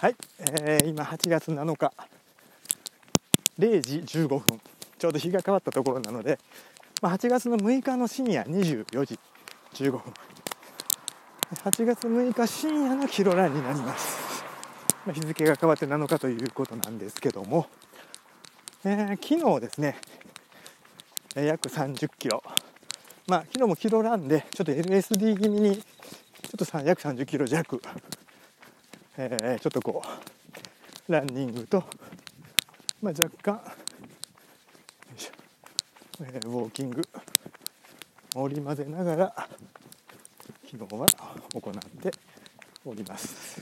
はい、えー、今8月7日。0時15分。ちょうど日が変わったところなので、まあ、8月の6日の深夜24時15分。8月6日深夜のキロランになります、まあ、日付が変わって7日ということなんですけども、えー、昨日ですね約30キロ。まあ昨日もキロランでちょっと LSD 気味にちょっと約30キロ弱えー、ちょっとこうランニングと、まあ、若干えー、ウォーキング織り交ぜながら昨日は行っております、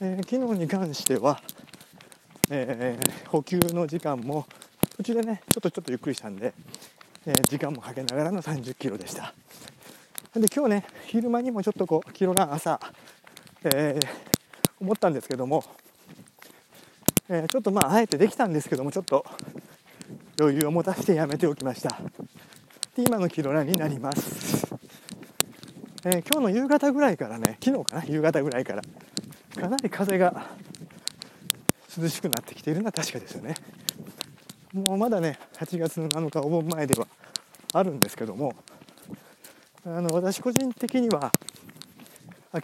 えー、昨日に関しては、えー、補給の時間も途中でねちょっとちょっとゆっくりしたんで、え時間もかけながらの30キロでした。で今日ね昼間にもちょっとこうキロラン朝、えー、思ったんですけども、えー、ちょっとまああえてできたんですけどもちょっと余裕を持たせてやめておきました。で今のキロランになります、えー、今日の夕方ぐらいからね昨日かな夕方ぐらいからかなり風が涼しくなってきているのは確かですよね。もうまだね8月の7日お盆前ではあるんですけどもあの私個人的には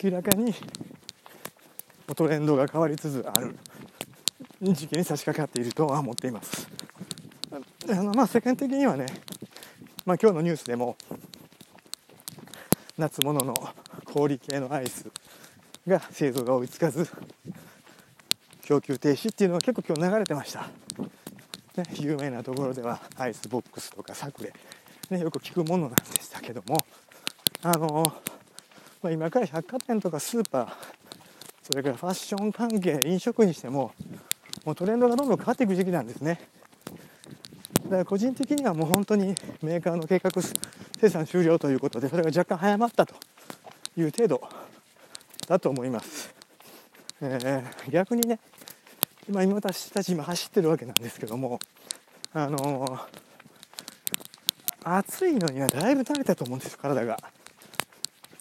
明らかにトレンドが変わりつつある時期に差し掛かっているとは思っています。あのまあ世間的にはね、まあ、今日のニュースでも夏物の氷系のアイスが製造が追いつかず供給停止っていうのは結構今日流れてました、ね、有名なところではアイスボックスとかサクレ、ね、よく聞くものなんでしたけどもあの、まあ、今から百貨店とかスーパーそれからファッション関係飲食にしてももうトレンドがどんどん変わっていく時期なんですね。だから個人的にはもう本当にメーカーの計画生産終了ということでそれが若干早まったという程度だと思います、えー、逆にね今今私たち今走ってるわけなんですけどもあのー、暑いのにはだいぶ慣れたと思うんです体が。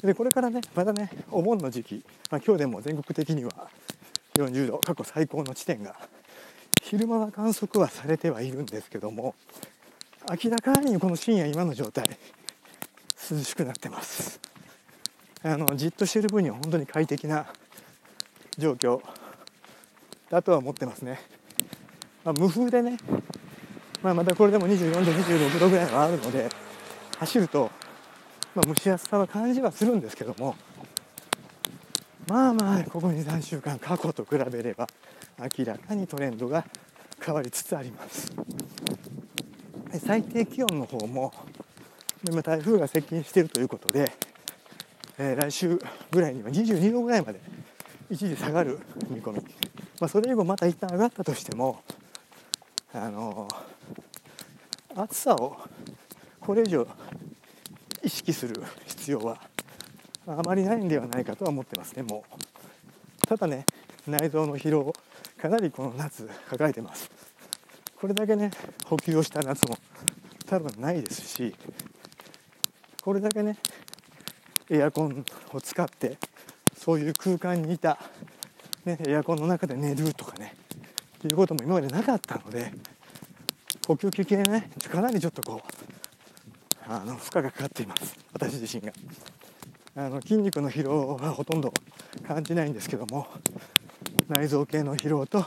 でこれからねまたねお盆の時期、まあ、今日でも全国的には40度過去最高の地点が昼間は観測はされてはいるんですけども明らかにこの深夜今の状態涼しくなってます。あのじっとしている分には本当に快適な状況だとは思ってますね、まあ、無風でね、まあ、またこれでも24度26度ぐらいはあるので走るとまあ、蒸し暑さは感じはするんですけどもまあまあここ23週間過去と比べれば明らかにトレンドが変わりつつあります。最低気温の方も今台風が接近しているということで、えー、来週ぐらいには22度ぐらいまで一時下がる見込み、まあ、それ以後また一旦上がったとしてもあのー、暑さをこれ以上意識する 必要はあまりないんではないかとは思ってますねもう。ただね内臓の疲労かなりこの夏抱えてます。これだけね補給をした夏も多分ないですしこれだけねエアコンを使ってそういう空間にいた、ね、エアコンの中で寝るとかねいうことも今までなかったので呼吸器系ねかなりちょっとこうあの負荷がかかっています私自身があの筋肉の疲労はほとんど感じないんですけども内臓系の疲労と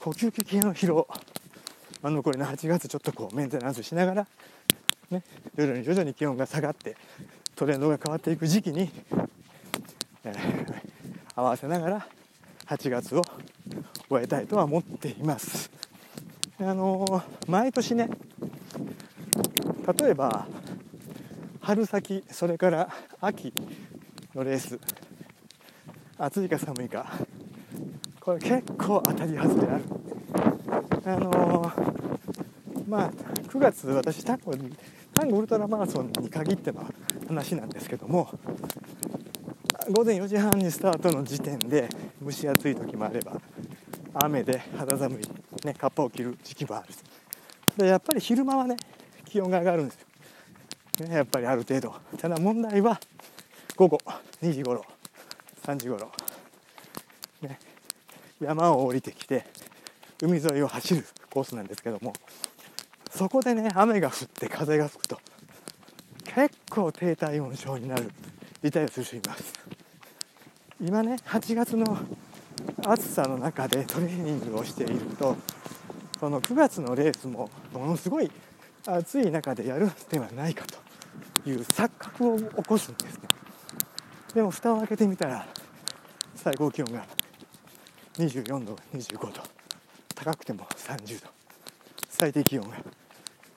呼吸器系の疲労、まあ、残りの8月ちょっとこうメンテナンスしながら、ね、徐々に徐々に気温が下がってトレンドが変わっていく時期に、えー、合わせながら8月を終えたいとは思っています。あのー、毎年ね例えば春先それから秋のレース。暑いか寒いか。これ結構当たり外れある。あのー、まあ9月私タコタンゴウルトラマラソンに限っての話なんですけども午前4時半にスタートの時点で蒸し暑い時もあれば雨で肌寒い、ね、カッパを着る時期もある。でやっぱり昼間はね気温が上がるんですよ、ね、やっぱりある程度。ただ問題は午後2時頃3時頃、ね、山を降りてきて海沿いを走るコースなんですけどもそこでね雨が降って風が吹くと結構低体温症になるリタイアする人います。今ね8月の暑さの中でトレーニングをしているとその9月のレースもものすごい暑い中でやるではないかという錯覚を起こすんですね。でも蓋を開けてみたら最高気温が24度25度高くても30度最低気温が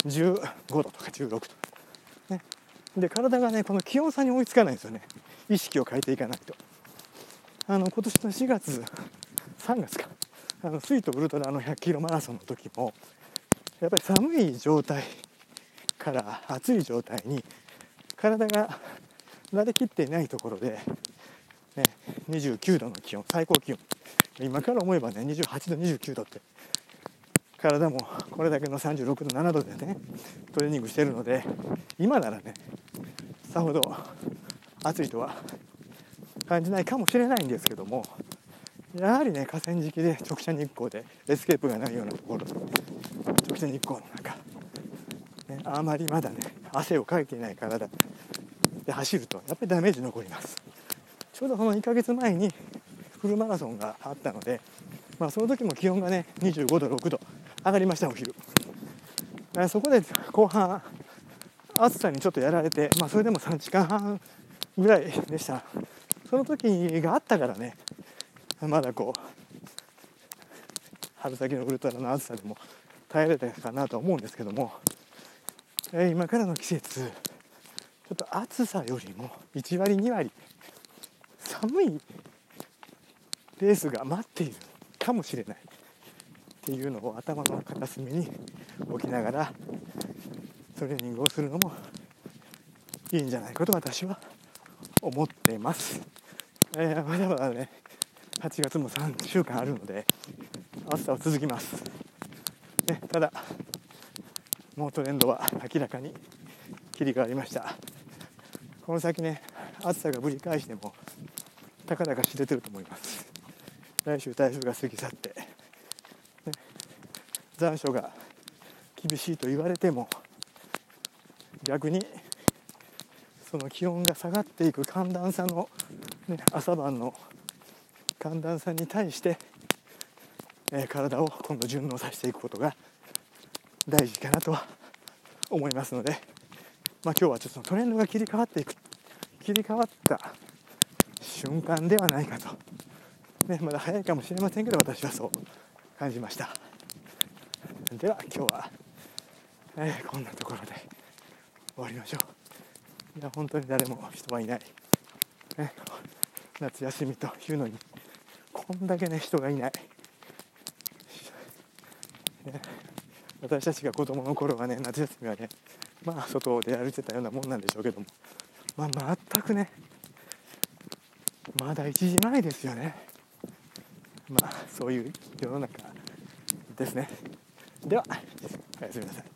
15度とか16度、ね、で体がねこの気温差に追いつかないんですよね。意識を変えていかないと。あの今年の4月3月か。あのスイートウルトラの100キロマラソンの時もやっぱり寒い状態から暑い状態に体が慣れきっていないところで、ね、29度の気温最高気温今から思えばね28度29度って体もこれだけの36度7度でねトレーニングしてるので今ならねさほど暑いとは感じないかもしれないんですけどもやはりね河川敷で直射日光でエスケープがないようなところ直射日光の中、ね、あまりまだね汗をかいていない体。で走るとやっぱりダメージ残ります。ちょうどその2ヶ月前にフルマラソンがあったので、まあ、その時も気温がね25度6度上がりましたお昼。そこで後半暑さにちょっとやられて、まあ、それでも3時間半ぐらいでした。その時があったからねまだこう春先のウルトラの暑さでも耐えれたかなと思うんですけども、えー、今からの季節ちょっと暑さよりも1割2割寒いレースが待っているかもしれない。っていうのを頭の片隅に置きながらトレーニングをするのもいいんじゃないかと私は思っています、えー、まだまだね8月も3週間あるので暑さは続きます、ね、ただもうトレンドは明らかに切り替わりました。この先ね暑さがぶり返してもたかだか知れてると思います。来週台風が過ぎ去って、ね、残暑が厳しいと言われても逆にその気温が下がっていく寒暖差の、ね、朝晩の寒暖差に対して、え、体を今度順応させていくことが大事かなとは思いますので、まあ、今日はちょっとトレンドが切り替わっていく切り替わった瞬間ではないかと、ね、まだ早いかもしれませんけど私はそう感じました。では今日は、えー、こんなところで終わりましょう。いや本当に誰も人はいない、ね、夏休みというのにこんだけね人がいない、ね、私たちが子供の頃はね夏休みはねまあ外で歩いてたようなもんなんでしょうけどもまあ全くねまだ1時前ですよね。まあそういう世の中ですね。ではおやすみなさい。